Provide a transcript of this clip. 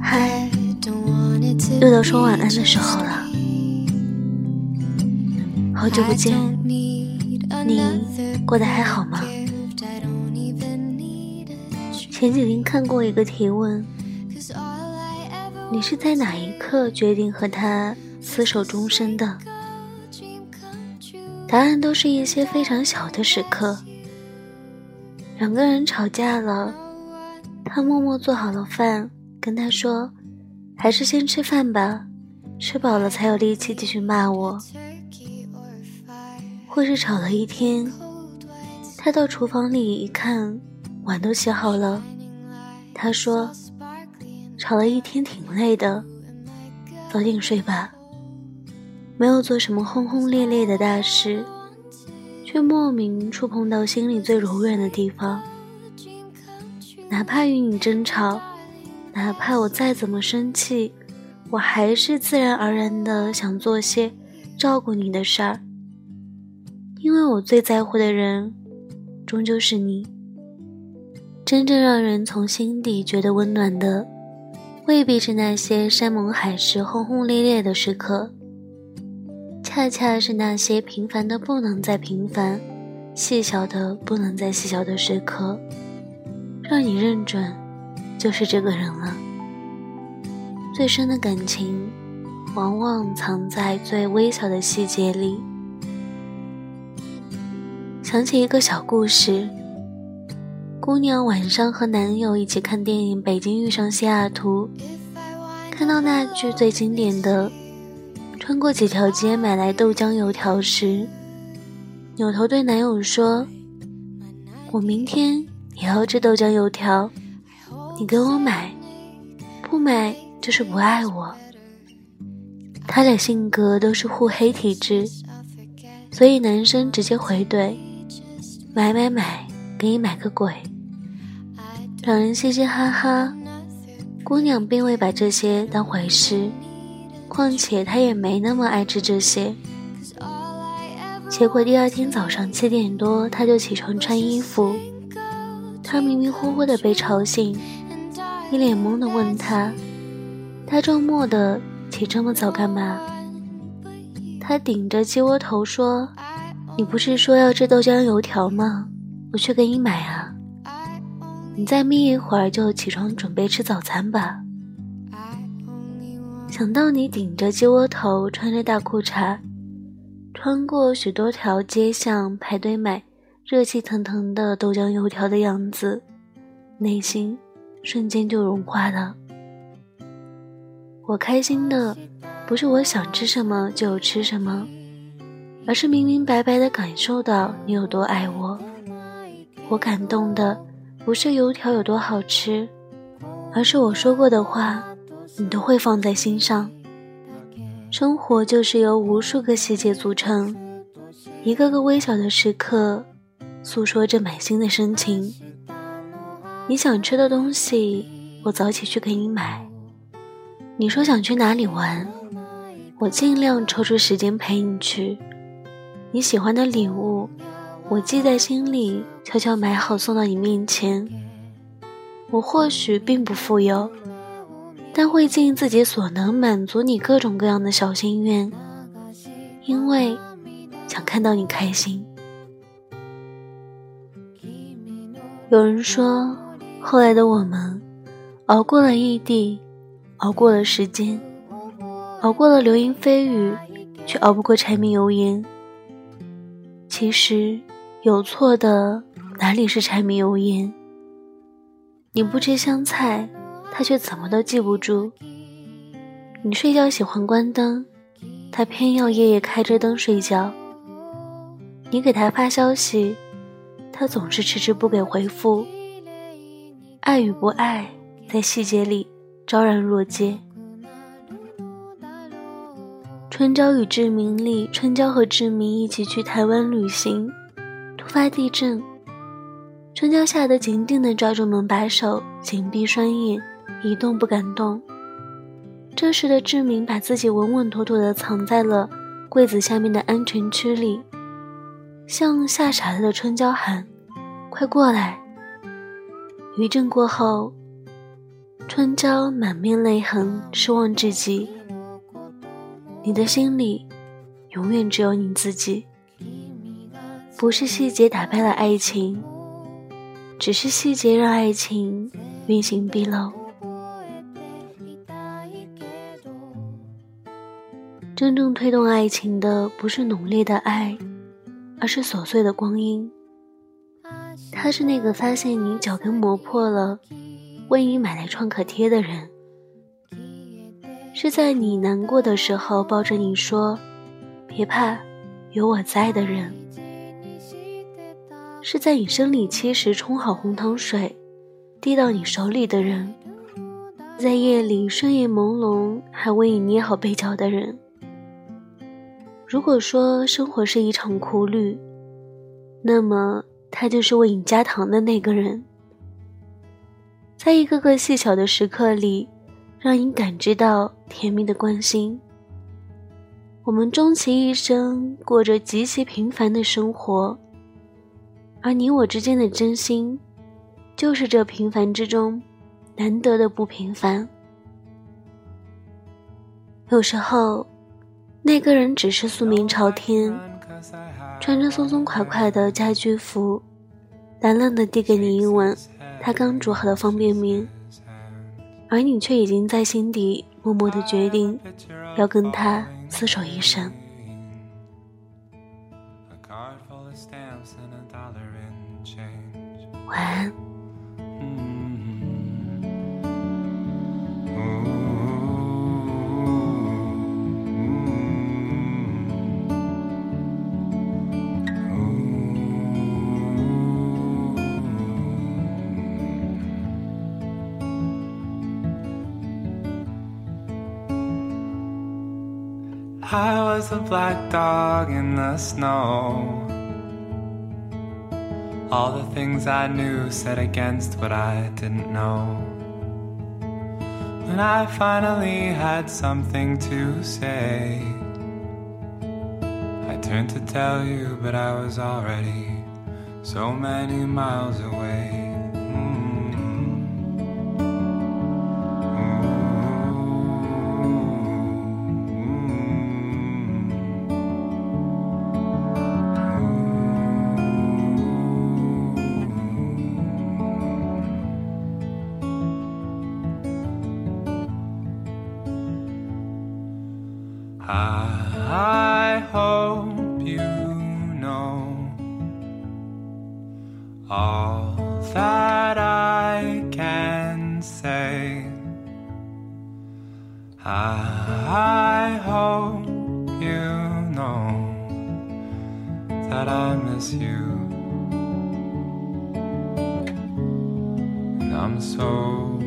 嗨，又到说晚安的时候了，好久不见，你过得还好吗？前几天看过一个提问，你是在哪一刻决定和他厮守终身的？答案都是一些非常小的时刻，两个人吵架了。他默默做好了饭，跟他说：“还是先吃饭吧，吃饱了才有力气继续骂我。”或是吵了一天，他到厨房里一看，碗都洗好了。他说：“吵了一天挺累的，早点睡吧。”没有做什么轰轰烈烈的大事，却莫名触碰到心里最柔软的地方。哪怕与你争吵，哪怕我再怎么生气，我还是自然而然的想做些照顾你的事儿，因为我最在乎的人，终究是你。真正让人从心底觉得温暖的，未必是那些山盟海誓、轰轰烈烈的时刻，恰恰是那些平凡的不能再平凡、细小的不能再细小的时刻。让你认准，就是这个人了。最深的感情，往往藏在最微小的细节里。想起一个小故事：姑娘晚上和男友一起看电影《北京遇上西雅图》，看到那句最经典的“穿过几条街买来豆浆油条”时，扭头对男友说：“我明天。”也要吃豆浆油条，你给我买，不买就是不爱我。他俩性格都是互黑体质，所以男生直接回怼：“买买买，给你买个鬼！”两人嘻嘻哈哈，姑娘并未把这些当回事，况且她也没那么爱吃这些。结果第二天早上七点多，他就起床穿衣服。他迷迷糊糊的被吵醒，一脸懵的问他：“大周末的起这么早干嘛？”他顶着鸡窝头说：“你不是说要吃豆浆油条吗？我去给你买啊！你再眯一会儿就起床准备吃早餐吧。”想到你顶着鸡窝头，穿着大裤衩，穿过许多条街巷排队买。热气腾腾的豆浆油条的样子，内心瞬间就融化了。我开心的不是我想吃什么就吃什么，而是明明白白的感受到你有多爱我。我感动的不是油条有多好吃，而是我说过的话，你都会放在心上。生活就是由无数个细节组成，一个个微小的时刻。诉说着满心的深情。你想吃的东西，我早起去给你买。你说想去哪里玩，我尽量抽出时间陪你去。你喜欢的礼物，我记在心里，悄悄买好送到你面前。我或许并不富有，但会尽自己所能满足你各种各样的小心愿，因为想看到你开心。有人说，后来的我们，熬过了异地，熬过了时间，熬过了流言蜚语，却熬不过柴米油盐。其实，有错的哪里是柴米油盐？你不吃香菜，他却怎么都记不住；你睡觉喜欢关灯，他偏要夜夜开着灯睡觉。你给他发消息。他总是迟迟不给回复，爱与不爱在细节里昭然若揭。春娇与志明里，春娇和志明一起去台湾旅行，突发地震，春娇吓得紧紧地抓住门把手，紧闭双眼，一动不敢动。这时的志明把自己稳稳妥妥地藏在了柜子下面的安全区里。向吓傻了的春娇喊：“快过来！”余震过后，春娇满面泪痕，失望至极。你的心里，永远只有你自己。不是细节打败了爱情，只是细节让爱情原形毕露。真正推动爱情的，不是浓烈的爱，而是琐碎的光阴。他是那个发现你脚跟磨破了，为你买来创可贴的人；是在你难过的时候抱着你说“别怕，有我在”的人；是在你生理期时冲好红糖水，递到你手里的人；在夜里睡眼朦胧还为你捏好被角的人。如果说生活是一场苦旅，那么他就是为你加糖的那个人，在一个个细小的时刻里，让你感知到甜蜜的关心。我们终其一生过着极其平凡的生活，而你我之间的真心，就是这平凡之中难得的不平凡。有时候。那个人只是素面朝天，穿着松松垮垮的家居服，懒懒的递给你一碗他刚煮好的方便面，而你却已经在心底默默的决定，要跟他厮守一生。I was a black dog in the snow. All the things I knew said against what I didn't know. When I finally had something to say, I turned to tell you, but I was already so many miles away. All that I can say. I hope you know that I miss you. And I'm so.